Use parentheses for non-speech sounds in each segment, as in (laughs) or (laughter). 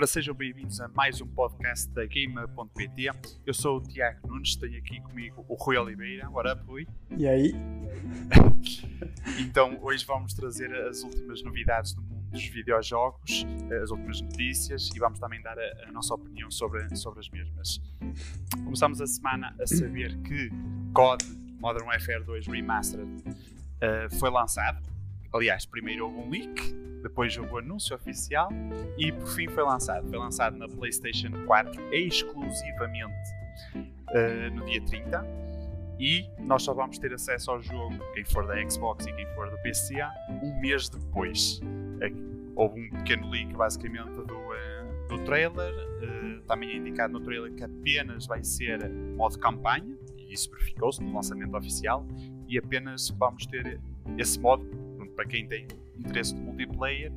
Ora, sejam bem-vindos a mais um podcast da Game.pt. Eu sou o Tiago Nunes, tenho aqui comigo o Rui Oliveira. Ora, Rui. E aí? então, hoje vamos trazer as últimas novidades do mundo dos videojogos, as últimas notícias e vamos também dar a, a nossa opinião sobre, sobre as mesmas. Começamos a semana a saber que COD Modern Warfare 2 Remastered uh, foi lançado. Aliás, primeiro houve um leak, depois houve o anúncio oficial e por fim foi lançado. Foi lançado na PlayStation 4 exclusivamente uh, no dia 30 e nós só vamos ter acesso ao jogo, quem for da Xbox e quem for do PC, um mês depois. Houve um pequeno leak basicamente do, uh, do trailer, uh, também é indicado no trailer que apenas vai ser modo campanha, e isso verificou-se no lançamento oficial, e apenas vamos ter esse modo, para quem tem interesse de multiplayer,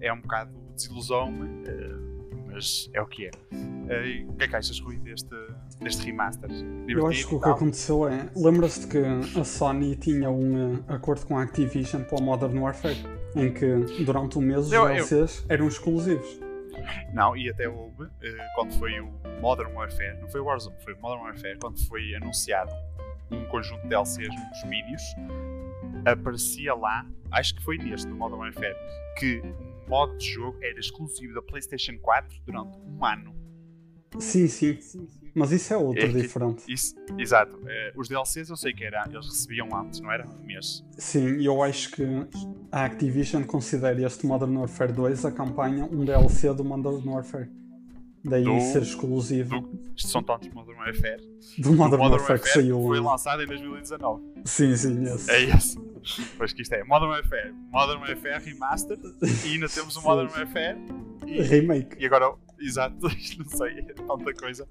é um bocado desilusão, uh, mas é o que é. Uh, o que é que achas, Rui, deste, deste remaster? Divertido Eu acho que o que aconteceu é. Lembra-se que a Sony tinha um uh, acordo com a Activision para o Modern Warfare, em que durante um mês os eu, DLCs eu... eram exclusivos. Não, e até houve, quando foi o Modern Warfare, não foi o Warzone, foi o Modern Warfare, quando foi anunciado um conjunto de DLCs nos vídeos, aparecia lá, acho que foi neste, no Modern Warfare, que um modo de jogo era exclusivo da PlayStation 4 durante um ano. Sim, sim. Mas isso é outro é que, diferente. Isso, exato. É, os DLCs eu sei que era, eles recebiam antes, não era? Um mês. Sim, e eu acho que a Activision considera este Modern Warfare 2 a campanha um DLC do Modern Warfare. Daí do, ser exclusivo. Do, isto são tantos Modern Warfare. Do Modern, do Modern Warfare, que saiu. Foi lançado em 2019. Sim, sim, esse. É esse. Pois que isto é Modern Warfare, Modern Warfare Remastered e ainda temos o Modern Warfare e, Remake. E agora, exato, (laughs) não sei, é tanta coisa.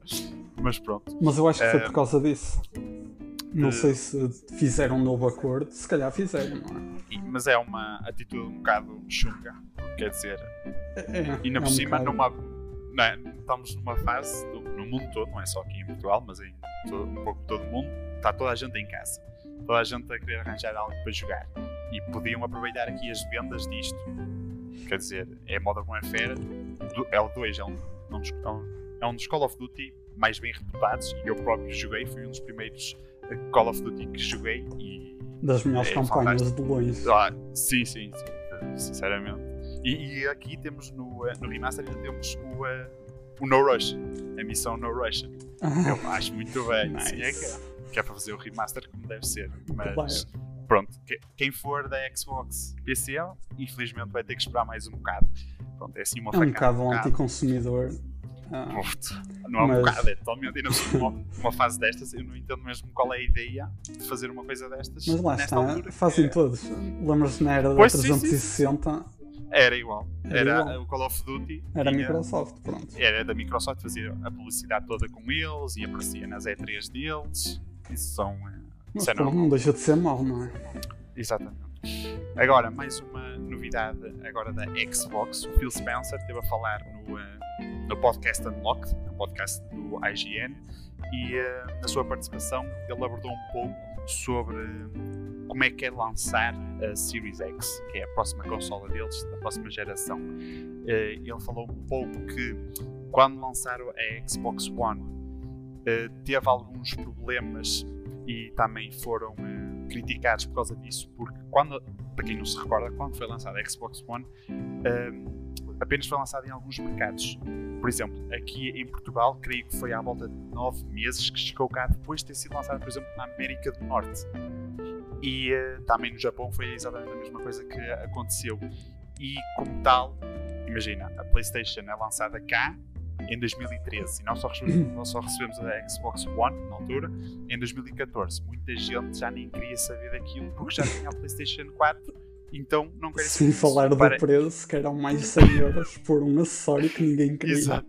Mas pronto. Mas eu acho que foi por causa disso. Não sei se fizeram um novo acordo, se calhar fizeram, não é? Mas é uma atitude um bocado chunga, quer dizer. É, é, e ainda por é um cima, bocado... numa é? estamos numa fase, do, no mundo todo, não é só aqui em Portugal, mas em todo, um pouco todo o mundo, está toda a gente em casa. Toda a gente a querer arranjar algo para jogar. E podiam aproveitar aqui as vendas disto. Quer dizer, é Modern Warfare, é o 2, é um, é um, é um dos Call of Duty mais bem reputados. E eu próprio joguei, fui um dos primeiros eh, Call of Duty que joguei. E das melhores é campanhas fantástico. de longe. Ah, sim, sim, sim, sinceramente. E, e, aqui temos no, eh, no remaster ainda temos o, uh, o No Rush, a missão No Rush. Ah. Eu acho muito bem. Nice. É que, é, que é para fazer o remaster como deve ser. Mas pronto, que, quem for da Xbox PC, infelizmente vai ter que esperar mais um bocado. Pronto, é assim uma É um bocado um anticonsumidor. Ah, não é mas... um bocado, é totalmente. E uma, uma fase destas, eu não entendo mesmo qual é a ideia de fazer uma coisa destas. Mas lá está, altura, fazem é... todos. Lembras-te na era da 360? Sim, sim. Era igual. Era, era igual. o Call of Duty. Era a Microsoft, pronto. Era da Microsoft, fazia a publicidade toda com eles e aparecia nas E3 deles. Isso são. Eh, Mas isso é não deixa de ser mau, não é? Exatamente. Agora, mais uma novidade agora da Xbox. O Phil Spencer esteve a falar no, uh, no podcast Unlocked, no podcast do IGN, e uh, na sua participação ele abordou um pouco sobre como é que é lançar a Series X, que é a próxima consola deles, da próxima geração. Eh, ele falou um pouco que quando lançaram a Xbox One eh, teve alguns problemas e também foram eh, criticados por causa disso, porque quando, para quem não se recorda, quando foi lançada a Xbox One, apenas foi lançada em alguns mercados. Por exemplo, aqui em Portugal, creio que foi à volta de 9 meses que chegou cá depois de ter sido lançada, por exemplo, na América do Norte. E uh, também no Japão foi exatamente a mesma coisa que aconteceu. E como tal, imagina, a PlayStation é lançada cá em 2013 e nós só, recebemos, (clears throat) nós só recebemos a Xbox One na altura em 2014. Muita gente já nem queria saber daquilo porque já tinha a PlayStation 4 então não queria Sem falar do para... preço, que eram mais de 100 euros por um acessório que ninguém queria. Exato.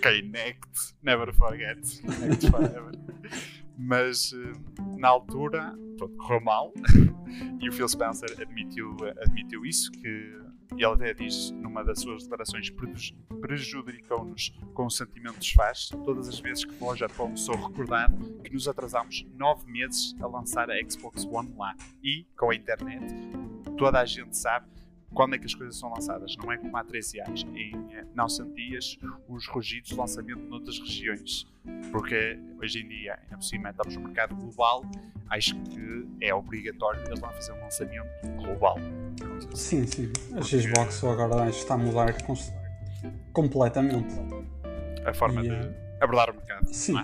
Kinect, never forget. Kinect forever. (laughs) Mas eh, na altura, pronto, correu mal (laughs) e o Phil Spencer admitiu, admitiu isso, que ele até diz numa das suas declarações prejudicou-nos com o sentimento de desfaz. Todas as vezes que vou ao Japão sou recordado que nos atrasámos nove meses a lançar a Xbox One lá. E, com a internet, toda a gente sabe quando é que as coisas são lançadas. Não é como há 13 anos, em eh, não sentias os rugidos de lançamento noutras regiões. Porque hoje em dia, ainda por cima, estamos no mercado global, acho que é obrigatório eles lá fazer um lançamento global. Sim, sim. A Xbox agora está a mudar completamente a forma e, de abordar o mercado. Sim.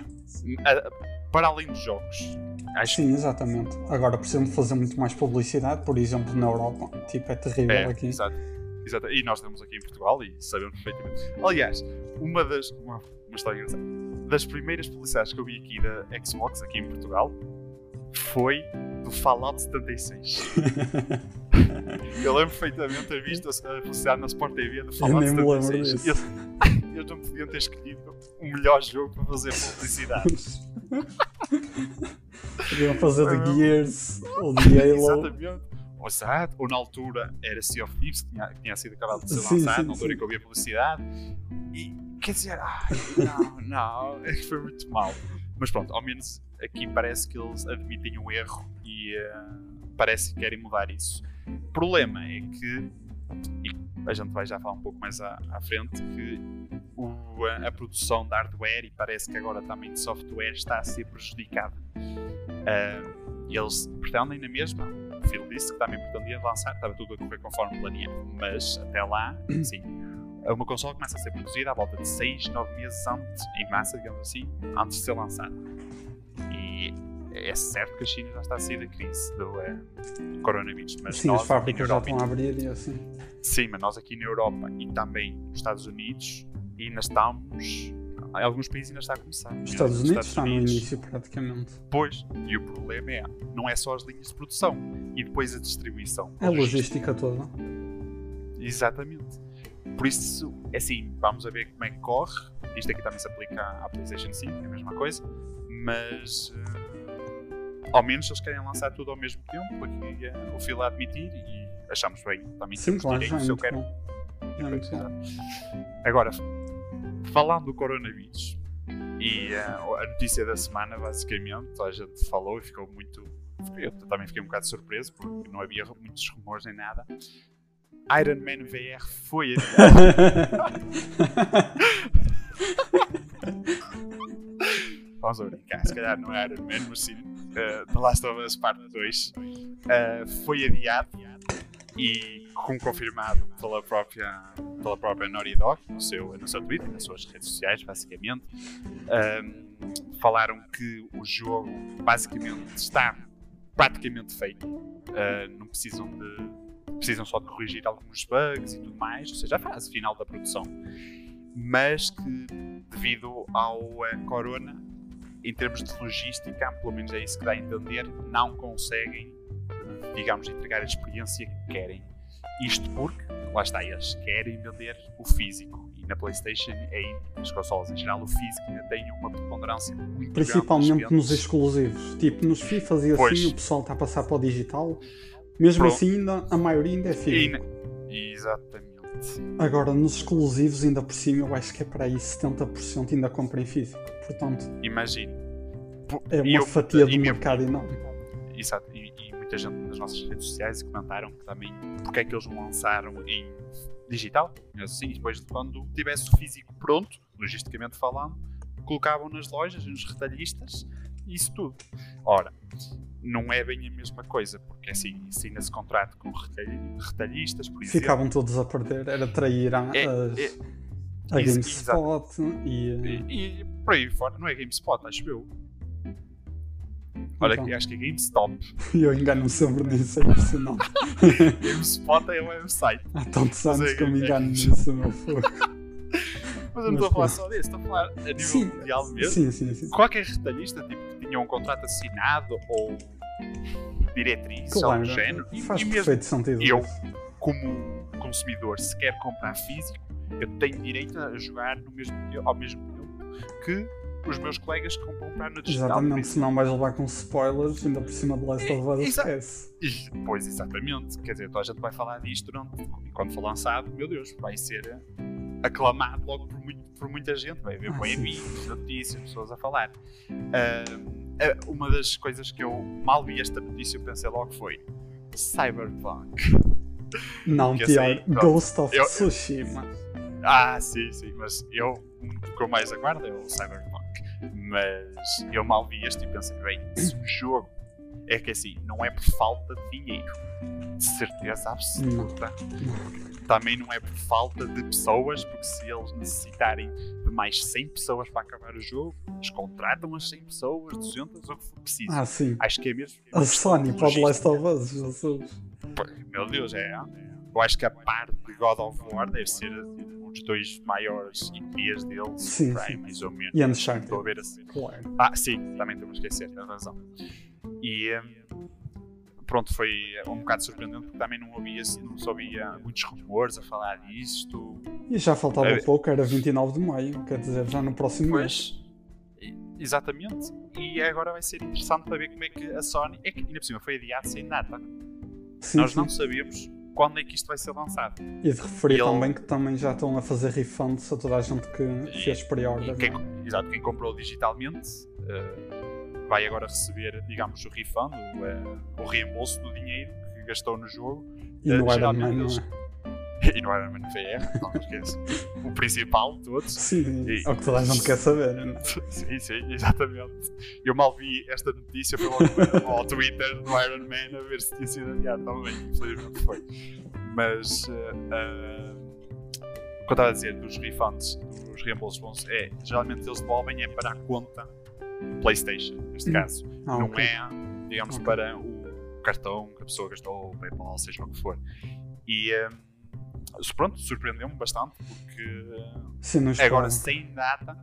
É? Para além dos jogos. Sim, exatamente. Agora precisamos fazer muito mais publicidade, por exemplo, na Europa. Tipo, é terrível é, aqui. Exato. exato. E nós estamos aqui em Portugal e sabemos perfeitamente. Aliás, uma das. Uma, uma história engraçada. Das primeiras publicidades que eu vi aqui da Xbox, aqui em Portugal, foi do Fallout 76. (laughs) eu lembro perfeitamente ter visto a publicidade na Sport TV do Fallout 76. Eles, (laughs) eles não podiam ter escolhido o melhor jogo para fazer publicidade. (laughs) Podiam fazer de Gears ou de Halo. Exatamente. Exato. Ou na altura era Sea of Thieves, que tinha, que tinha sido acabado de ser sim, lançado, sim, na altura sim. que eu vi a publicidade. E quer dizer, ai, não, (laughs) não, é foi muito mal. Mas pronto, ao menos aqui parece que eles admitem o erro e uh, parece que querem mudar isso. O problema é que, e a gente vai já falar um pouco mais à, à frente, que o, a, a, produção de hardware e parece que agora também de software está a ser prejudicada. Uh, eles pretendem na mesma, o Phil disse que também pretendia lançar, estava tudo a correr conforme planeado, mas até lá, (clears throat) sim, uma console começa a ser produzida à volta de 6, 9 meses antes, em massa, digamos assim, antes de ser lançada. E é certo que a China já está a sair da crise do, do coronavírus. Mas sim, nós, as fábricas já estão a abrir e assim. Sim, mas nós aqui na Europa e também nos Estados Unidos ainda estamos. Em alguns países ainda está a começar. Os Estados Unidos está no início praticamente. Pois, e o problema é, não é só as linhas de produção e depois a distribuição. A logística toda. Exatamente. Por isso, é assim, vamos a ver como é que corre. Isto aqui também se aplica à PlayStation 5, é a mesma coisa. Mas uh, ao menos eles querem lançar tudo ao mesmo tempo. Aqui uh, o Phil a admitir e achamos bem. Também Sim, temos claro, direito, se eu quero. Agora, falando do coronavírus e uh, a notícia da semana, basicamente, a gente falou e ficou muito. Eu também fiquei um bocado surpreso porque não havia muitos rumores nem nada. Iron Man VR foi adiado. (laughs) Vamos a brincar, se calhar não é Iron Man, mas sim uh, The Last of Us Part 2 uh, eh, foi adiado e como confirmado pela própria, pela própria Naughty Dog no seu, no seu Twitter, nas suas redes sociais, basicamente, um, falaram que o jogo basicamente está praticamente feito, uh, não precisam de precisam só de corrigir alguns bugs e tudo mais, ou seja, a fase final da produção. Mas que, devido ao uh, corona, em termos de logística, pelo menos é isso que dá a entender, não conseguem, digamos, entregar a experiência que querem. Isto porque, lá está, eles querem vender o físico. E na PlayStation, e nas consolas em geral, o físico ainda tem uma preponderância muito Principalmente grande. nos exclusivos. Tipo, nos FIFAs e assim, o pessoal está a passar para o digital. Mesmo Pronto. assim, ainda, a maioria ainda é físico. Exatamente. Agora, nos exclusivos, ainda por cima, eu acho que é para aí 70% ainda compra em físico. Portanto, imagine. É uma eu, fatia do mercado enorme. Exato. E, e, muita gente nas nossas redes sociais comentaram que também porque é que eles não lançaram em digital, assim, depois de quando tivesse o físico pronto, logisticamente falando, colocavam nas lojas, nos retalhistas, isso tudo. Ora, não é bem a mesma coisa, porque assim, assina-se contrato com retalhistas, por exemplo. Ficavam todos a perder, era trair a, é, as, é, a GameSpot e, e, e, por aí fora, não é GameSpot, acho eu. Olha, então. acho que é GameStop. (laughs) eu engano-me sempre nisso, é impressionante. GameSpot é o website. Há tantos anos é, que eu me engano é, nisso, meu fogo. (laughs) Mas eu não estou a falar só disso, estou a falar a nível sim, mundial mesmo. Sim, sim, sim. Qualquer retalhista tipo, que tinha um contrato assinado ou diretriz, claro, algo do género. Faz e perfeito sentido. Eu, como consumidor, se quer comprar físico, eu tenho direito a jogar no mesmo, ao mesmo tempo que os meus colegas que compram comprar no digital. Exatamente, senão vais levar com spoilers ainda por cima de Last of Us esquece. Pois, exatamente. Quer dizer, toda a gente vai falar disto durante, quando for lançado, meu Deus, vai ser aclamado logo por, muito, por muita gente, vai haver ah, bem amigos, notícias, pessoas a falar. Uh, uma das coisas que eu mal vi esta notícia, eu pensei logo foi Cyberpunk. Não, pior, assim, Ghost of eu, Tsushima. Ah, sim, sim, mas eu, o que eu mais aguardo é o Cyberpunk. Mas eu mal vi este e pensei, bem, se um jogo é que assim, não é por falta de dinheiro, de certeza absoluta. Também não é por falta de pessoas, porque se eles necessitarem de mais 100 pessoas para acabar o jogo, eles contratam as 100 pessoas, 200, ou o que for preciso. Ah, sim. Acho que é mesmo. A Sony para o Last of Us, Jesus. Meu Deus, é. Eu acho que a parte de God of War deve ser os dois maiores IPs deles, sim, sim. mais ou menos. E Uncharted. Estou a ver assim. Claro. Ah, sim, também estou a esquecer, tens razão. E um, pronto, foi um bocado surpreendente porque também não ouvia, não sabia muitos rumores a falar disto. E já faltava é, pouco, era 29 de maio, quer dizer, já no próximo pois, mês. Exatamente. E agora vai ser interessante para ver como é que a Sony. É que ainda por cima foi adiado sem data. Sim, Nós sim. não sabíamos quando é que isto vai ser lançado. E de referir e também ele... que também já estão a fazer refunds a toda a gente que e, fez pre-order. É? Exato, quem comprou digitalmente uh, vai agora receber, digamos, o refund, o, uh, o reembolso do dinheiro que gastou no jogo. E uh, no Iron Man, eles... (laughs) e no Iron Man VR, não esqueça. o principal de todos. Sim, e... é o que toda a gente quer saber. (laughs) sim, sim, exatamente. Eu mal vi esta notícia foi ao, ao Twitter do Iron Man a ver se tinha sido adiado também, infelizmente foi. Mas uh, uh, o que eu estava a dizer dos refunds, dos reembolsos bons, é geralmente eles devolvem é para a conta PlayStation, neste hum. caso. Ah, não okay. é, digamos, okay. para o cartão que a pessoa gastou, o PayPal, seja o que for. E. Um, pronto, surpreendeu-me bastante porque Sim, agora sem data,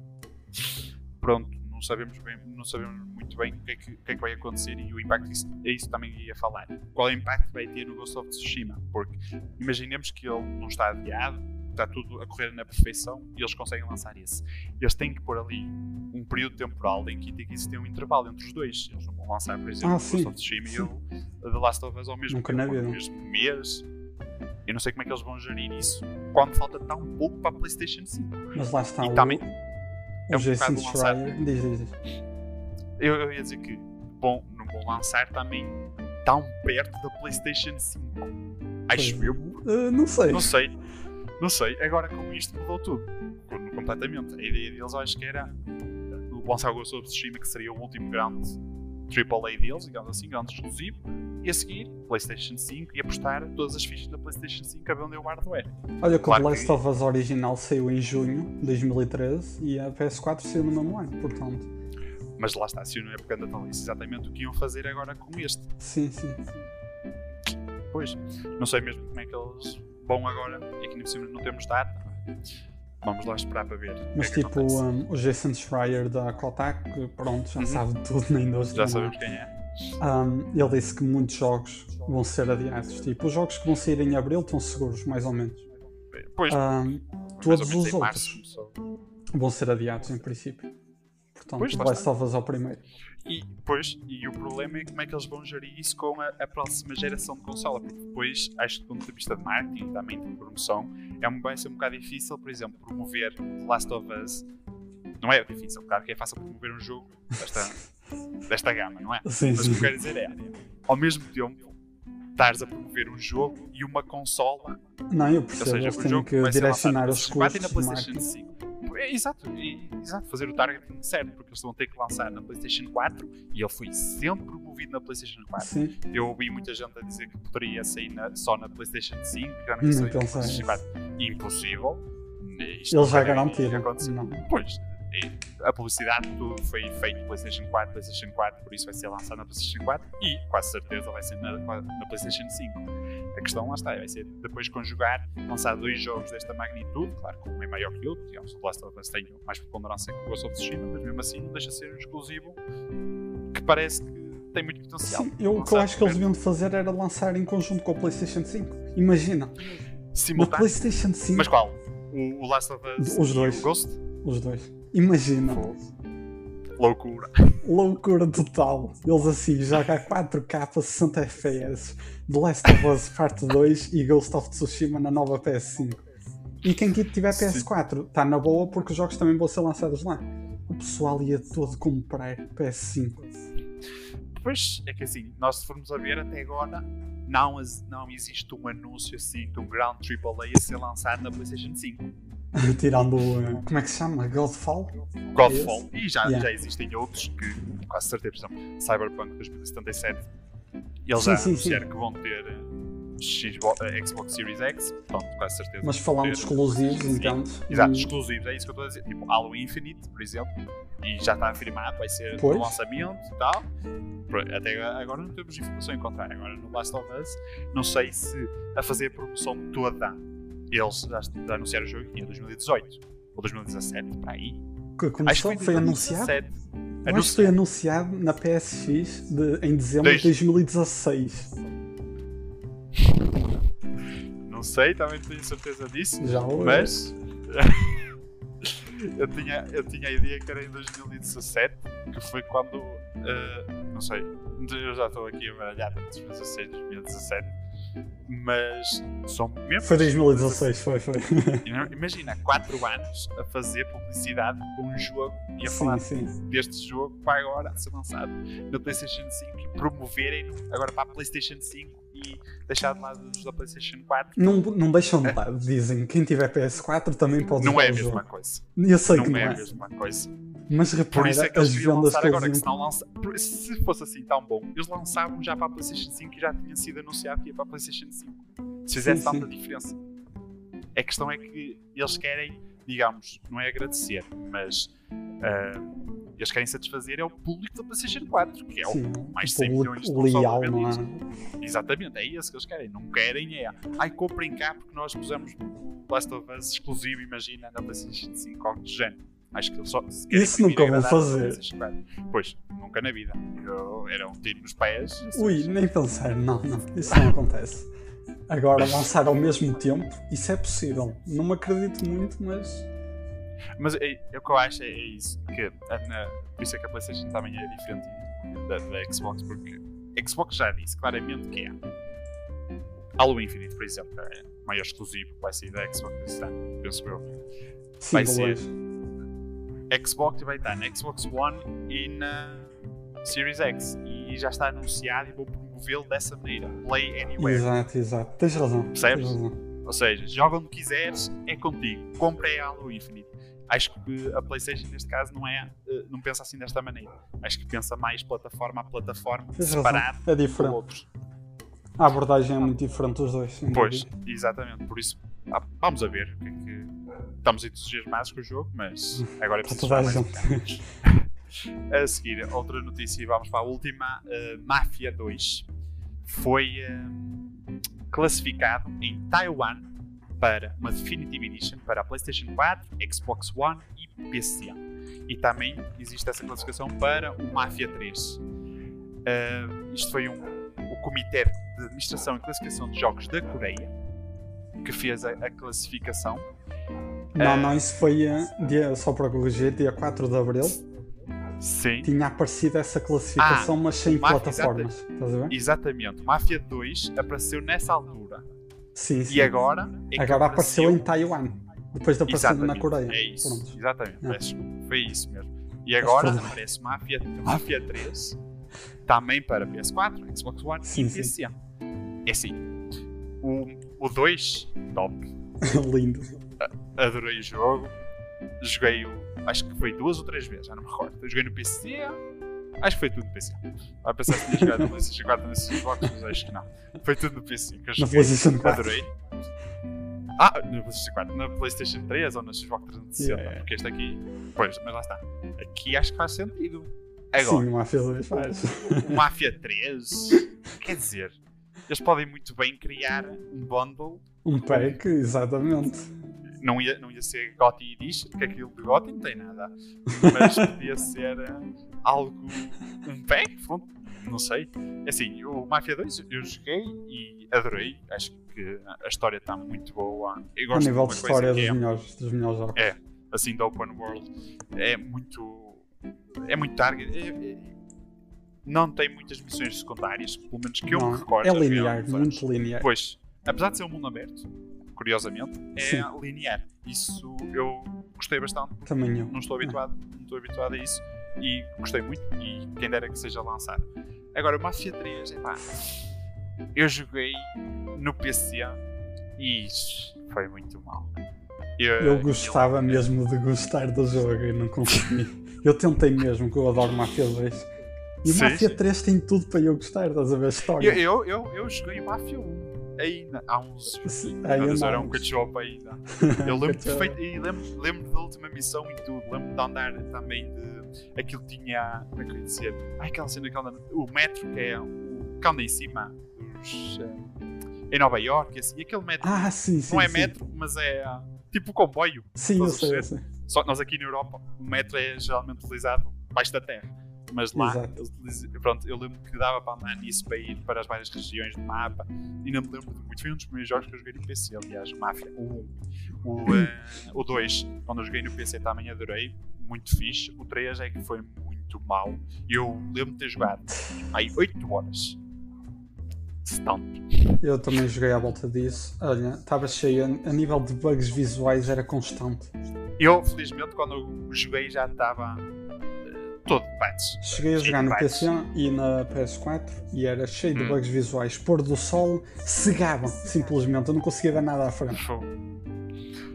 pronto, não sabemos, bem, não sabemos muito bem o que, é que, o que, é que vai acontecer e o impacto isso, é isso também ia falar. Qual é o impacto que vai ter no Ghost of Tsushima? Porque imaginemos que ele não está adiado, está tudo a correr na perfeição e eles conseguem lançar esse. Eles têm que pôr ali um período temporal em que tem que existir um intervalo entre os dois. Eles não vão lançar, por exemplo, ah, o Ghost of Tsushima sim. e o The Last of Us ao mesmo, tempo, no mesmo mês eu não sei como é que eles vão gerir isso quando falta tão pouco para a PlayStation 5. Mas lá está. E o, também o é um Jason. Diz, diz, diz. Eu, eu ia dizer que bom, não vão lançar também tão perto da PlayStation 5. Acho eu. Uh, não sei. Não sei. Não sei. Agora com isto mudou tudo. Completamente. A ideia deles acho que era lançar o Ghost of Tsushima, que seria o último grande AAA deles, digamos assim, grande exclusivo, e a seguir PlayStation 5 e apostar todas as fichas da PlayStation 5 a vender o hardware. Olha, que o Last of Us original saiu em junho de 2013 e a PS4 saiu no mesmo ano, portanto. Mas lá está, se não é porque anda tão isso exatamente o que iam fazer agora com este. Sim, sim, sim. Pois, não sei mesmo como é que eles vão agora, e aqui no cima não temos data. Vamos lá esperar para ver. Mas que é tipo, um, o Jason Schreier da Kotak, pronto, já uhum. sabe tudo na indústria. Já sabemos quem é. Um, ele disse que muitos jogos vão ser adiados. Tipo, os jogos que vão sair em abril estão seguros, mais ou menos. Pois, um, todos os outros vão ser adiados em princípio. Portanto, pois, vai salvar ao primeiro. E, pois, e o problema é como é que eles vão gerir isso com a, a próxima geração de consola, porque depois, acho que do ponto de vista de marketing, também de promoção, é um, vai ser um bocado difícil, por exemplo, promover The Last of Us. Não é difícil, claro que é fácil promover um jogo desta, (laughs) desta gama, não é? Sim, Mas sim. o que eu quero dizer é, ao mesmo tempo, estares a promover um jogo e uma consola. Não, eu percebo, ou seja, eles têm que direcionar os custos. na PlayStation 5 é, exato, é, exato, fazer o targeting certo, porque eles vão ter que lançar na PlayStation 4 e ele foi sempre promovido na PlayStation 4. Sim. Eu ouvi muita gente a dizer que poderia sair na, só na PlayStation 5, já não sei. PlayStation 4. Impossível. Isto eles já garantiram. Pois, a publicidade tudo foi feito PlayStation 4, PlayStation 4, por isso vai ser lançado na PlayStation 4 e quase certeza vai ser na, na PlayStation 5. A questão lá está, vai ser depois conjugar, lançar dois jogos desta magnitude, claro que um é maior que o outro, digamos, o Last of Us tem mais preponderância que o Ghost of Tsushima, mas mesmo assim não deixa de ser um exclusivo que parece que tem muito potencial. Sim, eu, o que eu acho que eles deviam fazer era lançar em conjunto com o PlayStation 5. Imagina. Simultâneo. No PlayStation 5. Mas qual? O, o Last of Us Os dois. o Ghost? Os dois. Imagina. Loucura. Loucura total. Eles assim, jogar 4K 60 FPS, The Last of Us Part 2 e Ghost of Tsushima na nova PS5. E quem tiver PS4 está na boa porque os jogos também vão ser lançados lá. O pessoal ia todo comprar PS5. Pois, é que assim, nós se formos a ver até agora, não, não existe um anúncio assim de um ground AAA a ser lançado na PlayStation 5. (laughs) Tirando o. eh, Como é que se chama? Godfall? Godfall. E já, Yeah. já existem outros que, quase certeza, por exemplo, Cyberpunk 2077. Eles Sim, já sim, anunciaram que vão ter eh, Xbox, eh, Xbox Series X. Pronto, quase certeza. Mas falando de Ter- exclusivos, Sim. então. Exato, hum, exclusivos, é isso que eu estou a dizer. Tipo, Halo Infinite, por exemplo, e já está afirmado, vai ser Pois. no lançamento e tal. Até agora não temos informação em contrário. Agora no Last of Us, não sei se a fazer a promoção toda, eles anunciaram o jogo em 2018 ou 2017, para aí. que Acho que começou, em foi anunciado? 2017. Eu Acho que foi anunciado na PSX de- em dezembro de Dois- 2016. Não sei, também tenho certeza disso, Já mas. (laughs) eu, tinha, eu tinha a ideia que era em 2017, que foi quando. eh, não sei, eu já estou aqui a baralhar 2016, 2017, mas são mesmo. Foi 2016, foi, foi. Imagina, 4 anos a fazer publicidade para um jogo e a Sim, falar sim. deste jogo para agora ser lançado na PlayStation 5 e promoverem agora para a PlayStation 5 e deixar de lado os da PlayStation 4. Não, não deixam de lado, dizem. Quem tiver PS4 também pode Não é a mesma jogo. coisa. Eu sei não que não é é. a mesma coisa. Mas Por repara, isso é que eles deviam lançar agora, que eles se não lança... por- Se fosse assim tão bom, eles lançavam já para a PlayStation 5 e já tinha sido anunciado que ia para a PlayStation 5. Se fizesse Sim, tanta diferença. A questão é que eles querem, digamos, não é agradecer, mas ah, eles querem satisfazer é o público da PlayStation 4, que é o Sim, mais o 100 público milhões de leal, é? Exatamente, é isso que eles querem. Não querem é, ai, comprem cá porque nós pusemos o Last of Us exclusivo, imagina, na PlayStation 5, algo do género. Acho que eles só Isso nunca vão fazer. a PlayStation 4. Pois, nunca na vida. Eu, era um tiro nos pés. Ui, nem pensar, não, não, isso não acontece. Agora, lançar ao mesmo tempo, isso é possível. Não me acredito muito, mas. Mas é, é o que eu acho é, é isso. Que a- na- por isso é que a PlayStation também é diferente da, da Xbox, porque a Xbox já disse claramente que é. Halo Infinite, por exemplo, é o maior exclusivo que vai sair da Xbox ano, penso eu. Vai Single ser. Xbox vai estar na Xbox One e na Series X. E já está anunciado e vou promovê-lo dessa maneira. Play Anywhere. Exato, exato. Tens razão. Percebes? Tens razão. Ou seja, joga onde quiseres, é contigo. Compra é Halo Infinite. Acho que a PlayStation, neste caso, não, é, eh, não pensa assim desta maneira. Acho que pensa mais plataforma a plataforma, Tens razão. separado É diferente. outros. A abordagem é muito diferente dos dois. Pois, exatamente. Por isso, vamos a ver. o que é que- Estamos entusiasmados com o jogo, mas agora é Para preciso toda a jogar mais bocado. A seguir, outra notícia e vamos para a última. uh, Mafia 2 foi uh, classificado em Taiwan para uma Definitive Edition para a PlayStation 4, Xbox One e PC. E também existe essa classificação para o Mafia 3. Uh, isto foi um, o Comitê de Administração e Classificação de Jogos da Coreia que fez a, a classificação. Não, Eh, não, isso foi eh, dia, só para corrigir, dia 4 de Abril. Sim. Tinha aparecido essa classificação, mas sem Mafia, plataformas. Estás a ver? Exatamente, Mafia 2 apareceu nessa altura Sim, sim. e agora é Agora apareceu em Taiwan. Depois de aparecer na Exatamente, Coreia. É isso, Pronto. exatamente, Ah. peço desculpa, foi isso mesmo. E agora problema. aparece Mafia, Mafia 3 também para PS4, Xbox One Sim, e sim. PC. É assim, o, o 2, top, (laughs) Lindo. adorei o jogo, joguei o. Acho que foi duas ou três vezes, já não me recordo. Eu joguei no PC, acho que foi tudo no PC. Vai pensar que tinha jogado no PlayStation 4 nesse Xbox, mas acho que não. Foi tudo no PC que eu Na joguei. PlayStation 4. Adorei. Ah, no PlayStation 4, na PlayStation 3 ou na Xbox 360, Yeah. porque este aqui. Pois, mas lá está. Aqui acho que faz sentido. Agora, Sim, o Mafia 2 faz. o Mafia 3, (laughs) quer dizer, eles podem muito bem criar um bundle. Um pack, exatamente. Não ia, não ia ser GOTY Edition, porque aquilo de GOTY não tem nada. Mas podia (laughs) ser eh, algo. Um pack, pronto, não sei. É Assim, o Mafia 2 eu joguei e adorei. Acho que a história está muito boa. Eu A gosto nível de de história dos é melhores, dos melhores jogos. É. assim da open world é muito é muito target é- é- não tem muitas missões secundárias pelo menos que eu Não, me recordo é linear, muito linear. pois apesar de ser um mundo aberto curiosamente é Sim. linear isso eu gostei bastante Também eu. não estou habituado não estou habituado a isso e gostei muito e quem dera que seja lançado agora o Mafia 3 epá, eu joguei no PC e foi muito mal. Eu, Eu gostava mesmo de gostar do jogo e não consegui. eu tentei mesmo, que eu adoro Mafia 2. E Sim, Mafia sim. 3 tem tudo para eu gostar, estás a ver a história. Eu, eu, eu, joguei Mafia 1 ainda há uns. Aí eu era um cachopa ainda. (laughs) Eu lembro perfeito, e lembro, lembro da última missão e tudo. Lembro de andar também de. Aquilo tinha. Como é que eu ia dizer? Ai, aquela cena que anda. O metro, que é o que anda em cima dos. eh, em Nova York, assim. Aquele metro. Ah, sim, sim. não é sim. metro, mas é tipo comboio. Sim, eu sei, eu sei. Só que nós aqui na Europa, o metro é geralmente utilizado baixo da terra. Mas lá, eles pronto, eu lembro que dava para andar nisso para ir para as várias regiões do mapa. E não me lembro de muito. Foi um dos primeiros jogos que eu joguei no PC, aliás, o Mafia. O 1. O, eh, o 2, quando eu joguei no PC também adorei, muito fixe. O 3 é que foi muito mau. Eu lembro de ter jogado aí 8 horas. Stunner. Eu também joguei à volta disso. Olha, estava cheio. A nível de bugs visuais era constante. Eu, felizmente, quando eu joguei já estava todo de patches. Cheguei a jogar no bugs. PC e na PS4 e era cheio de Hum. bugs visuais. Pôr do sol cegava, simplesmente. Eu não conseguia ver nada à frente. Fogo.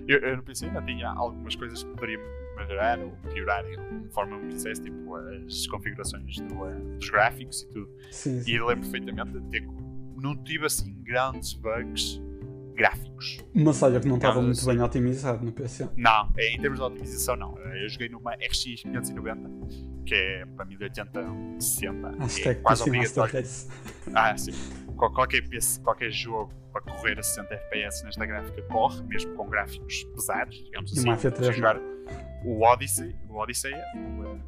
Eu, eu no PC ainda tinha algumas coisas que poderia melhorar ou piorar, conforme eu me dissesse, tipo as configurações do, eh, dos gráficos e tudo. Sim, sim. E lembro perfeitamente de ter. Não tive assim grandes bugs gráficos. Mas olha que não estava muito assim. bem otimizado no PC. Não, em termos de otimização, não. Eu joguei numa RX 590, que é para 1080, 60. é Hashtag quase PC Master obrigatório. Ah, sim. Qual- Qualquer, PC, qualquer jogo para correr a 60 FPS nesta gráfica corre, mesmo com gráficos pesados, digamos E assim. Mafia 3 Você jogar o Odyssey, o Odyssey, o,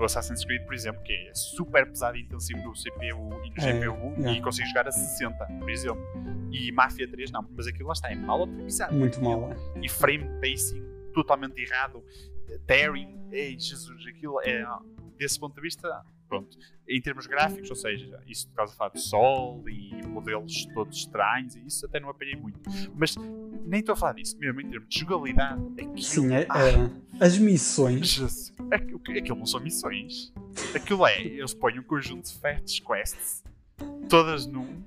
do Assassin's Creed, por exemplo, que é super pesado e intensivo no CPU e no É, GPU e consigo jogar a 60, por exemplo. E Mafia 3 não, mas aquilo lá está, é mal otimizado. Muito mal, é? E frame pacing totalmente errado. Tearing, ei Jesus, aquilo é desse ponto de vista, pronto, em termos gráficos, ou seja, isso por causa de falar de sol e modelos todos estranhos, e isso até não apanhei muito. Mas nem estou a falar disso, mesmo em termos de jogabilidade, aquilo, Sim, é, ah, é- as missões. Jesus, aquilo, aquilo não são missões. Aquilo é, eles põem um conjunto de fetch quests, todas num,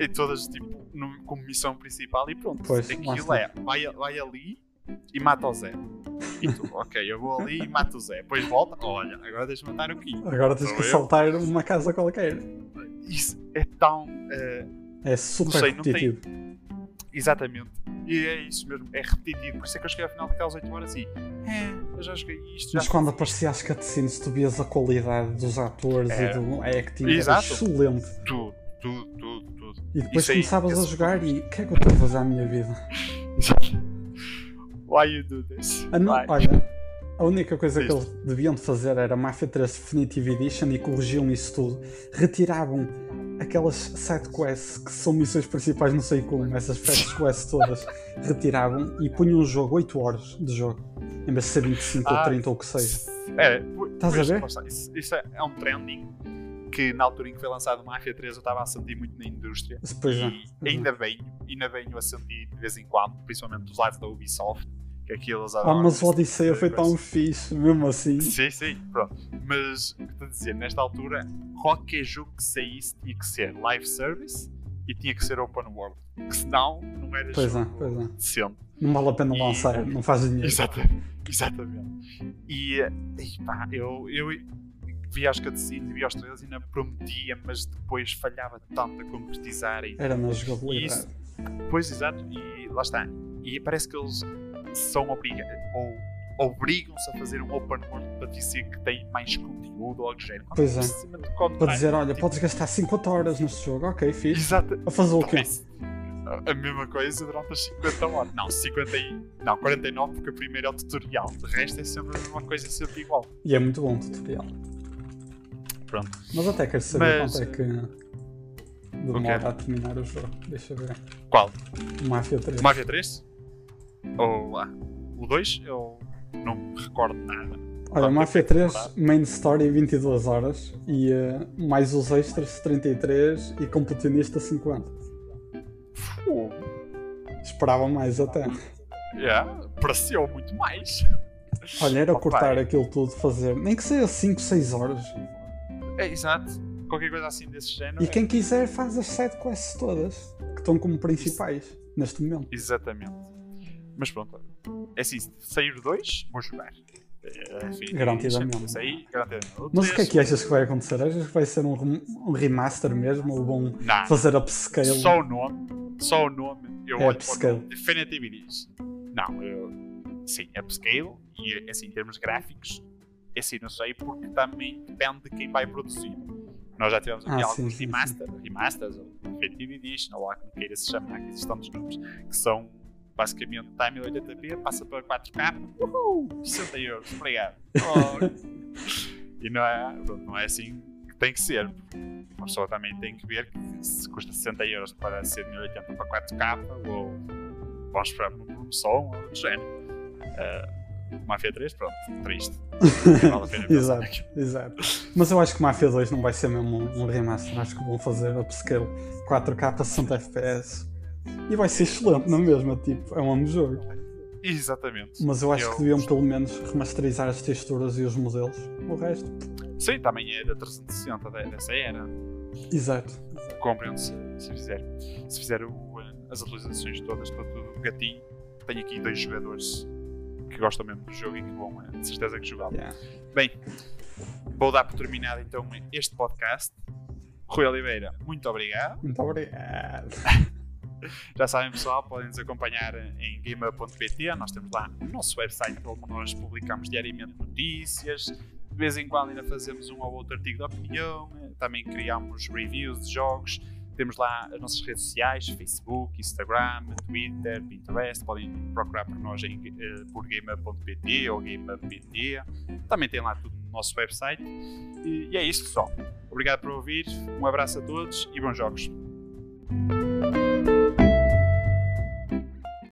e todas tipo num, como missão principal, e pronto. Pois, aquilo é, vai, vai ali e mata o Zé. E tu, (laughs) ok, eu vou ali e mato o Zé. Depois volta, olha, agora deixa-me matar o Kim. Agora tens Sou que eu. saltar uma casa qualquer. Isso é tão. eh, É super Não sei, não tem- repetitivo. exatamente. E é isso mesmo, é repetitivo. Por isso é que eu cheguei ao final daquelas 8 horas e. É, eu já joguei isto. Já Mas quando aparecia as cutscenes, tu vias a qualidade dos atores É. e do acting. Exato. Era excelente. Tudo, tudo, tudo, tudo. E depois Isso aí, começavas a jogar e o que é que eu estou a fazer à minha vida? (laughs) Why you do this? Ah, não, Why? olha, a única coisa que eles deviam de fazer era Mafia 3 Definitive Edition e corrigiam isso tudo. Retiravam aquelas side quests que são missões principais, não sei como, essas fast quests todas. (laughs) Retiravam e punham um jogo 8 horas de jogo. Em vez de ser 25 ou Ah, 30 ou o que seja. É, Estás a ver? Isso, isso é, é um trending que na altura em que foi lançado o Mafia 3 eu estava a sentir muito na indústria. Pois é. e ainda venho, ainda venho a sentir de vez em quando, principalmente dos lados da Ubisoft, que aquilo eles Ah, mas o Odisseia foi tão fixe, mesmo assim. Sim, sim, pronto. Mas, o que estou a dizer, nesta altura, qualquer jogo que saísse tinha que ser live service e tinha que ser open world. Que senão não era Pois é, jogo pois é. decente. Não vale a pena E- lançar, (laughs) não faz dinheiro. Exatamente. Exatamente. E, eh, e pá, eu, eu via as cutscenes e via os trailers e ainda prometia, mas depois falhava tanto a concretizar. E, Era na jogabilidade. pois, exato. E lá está. E parece que eles são obrigados ou obrigam-se a fazer um open world para dizer que tem mais conteúdo ou algo género. Quando Pois é. Para dizer, olha, Tipo, podes gastar 50 horas neste jogo, ok, fixe. Exato. A fazer o quê? A mesma coisa durante as 50 horas. Não, 50 e... Não, 49 porque o primeiro é o tutorial. De resto é sempre a mesma coisa, sempre igual. E é muito bom o tutorial. Pronto. Mas até quero saber Mas- quanto é que demora quê? a terminar o jogo. Deixa eu ver. Qual? Mafia 3. O Mafia 3? Ou ah, o 2? Eu não me recordo nada. Olha, Mafia tempo é que 3, demora? main story 22 horas e eh, mais os extras 33 e completionista 50. Fogo. Esperava mais até. Yeah, pareceu muito mais. Olha, era (laughs) Opa, cortar é. aquilo tudo, fazer, nem que seja 5, 6 horas. É, exato. qualquer coisa assim desse género. E quem quiser faz as side quests todas, que estão como principais neste momento. Exatamente. Mas pronto, é assim, sair dois, vou jogar. É, enfim, Garantidamente. Sair, garantidamente. Mas o que é que achas que vai acontecer? Achas que vai ser um, um remaster mesmo? Ou vão Não. fazer upscale? Só o nome, só o nome, eu É upscale. Definitive Edition. Não, eu, sim, é upscale e assim, em termos gráficos, assim, não sei, porque também depende de quem vai produzir. Nós já tivemos aqui Ah, alguns sim, sim, remaster, remasters, ou Definitive Edition, ou lá como queira se chamar, que existem tantos nomes, que são basicamente time 80p, passa para 4K, uhul, 60 euros, obrigado. Oh. (laughs) e não é, não é assim que tem que ser. Uma pessoa também tem que ver que se custa 60 euros para ser 1080 para 4K, ou vamos esperar por uma promoção, ou do género. Uh, Mafia 3, pronto, triste. Vale a pena (laughs) Exato, exato. Mas eu acho que Mafia 2 não vai ser mesmo um, um remaster. Acho que vão fazer upscale 4K a 60 FPS. E vai ser excelente, não é mesmo? Tipo, é um bom jogo. Exatamente. Mas eu acho Eu- que deviam pelo menos remasterizar as texturas e os modelos. O resto, Sim, também é da 360 de- dessa era. exato. Comprem se, se fizer. Se fizer o, eh, as atualizações todas para tudo gatinho. Tenho aqui dois jogadores que gostam mesmo do jogo e que vão, eh, de certeza, que jogá-lo. Yeah. Bem, vou dar por terminado então este podcast. Rui Oliveira, muito obrigado. Muito obrigado. (laughs) (laughs) Já sabem, pessoal, podem nos acompanhar em gamer.pt. Nós temos lá o nosso website onde nós publicamos diariamente notícias. De vez em quando ainda fazemos um ou outro artigo de opinião. Também criamos reviews de jogos. Temos lá as nossas redes sociais: Facebook, Instagram, Twitter, Pinterest. Podem procurar por nós em, eh, por gamer.pt ou gamer.pt. Também tem lá tudo no nosso website. E, e é isto, pessoal. Obrigado por ouvir. Um abraço a todos e bons jogos.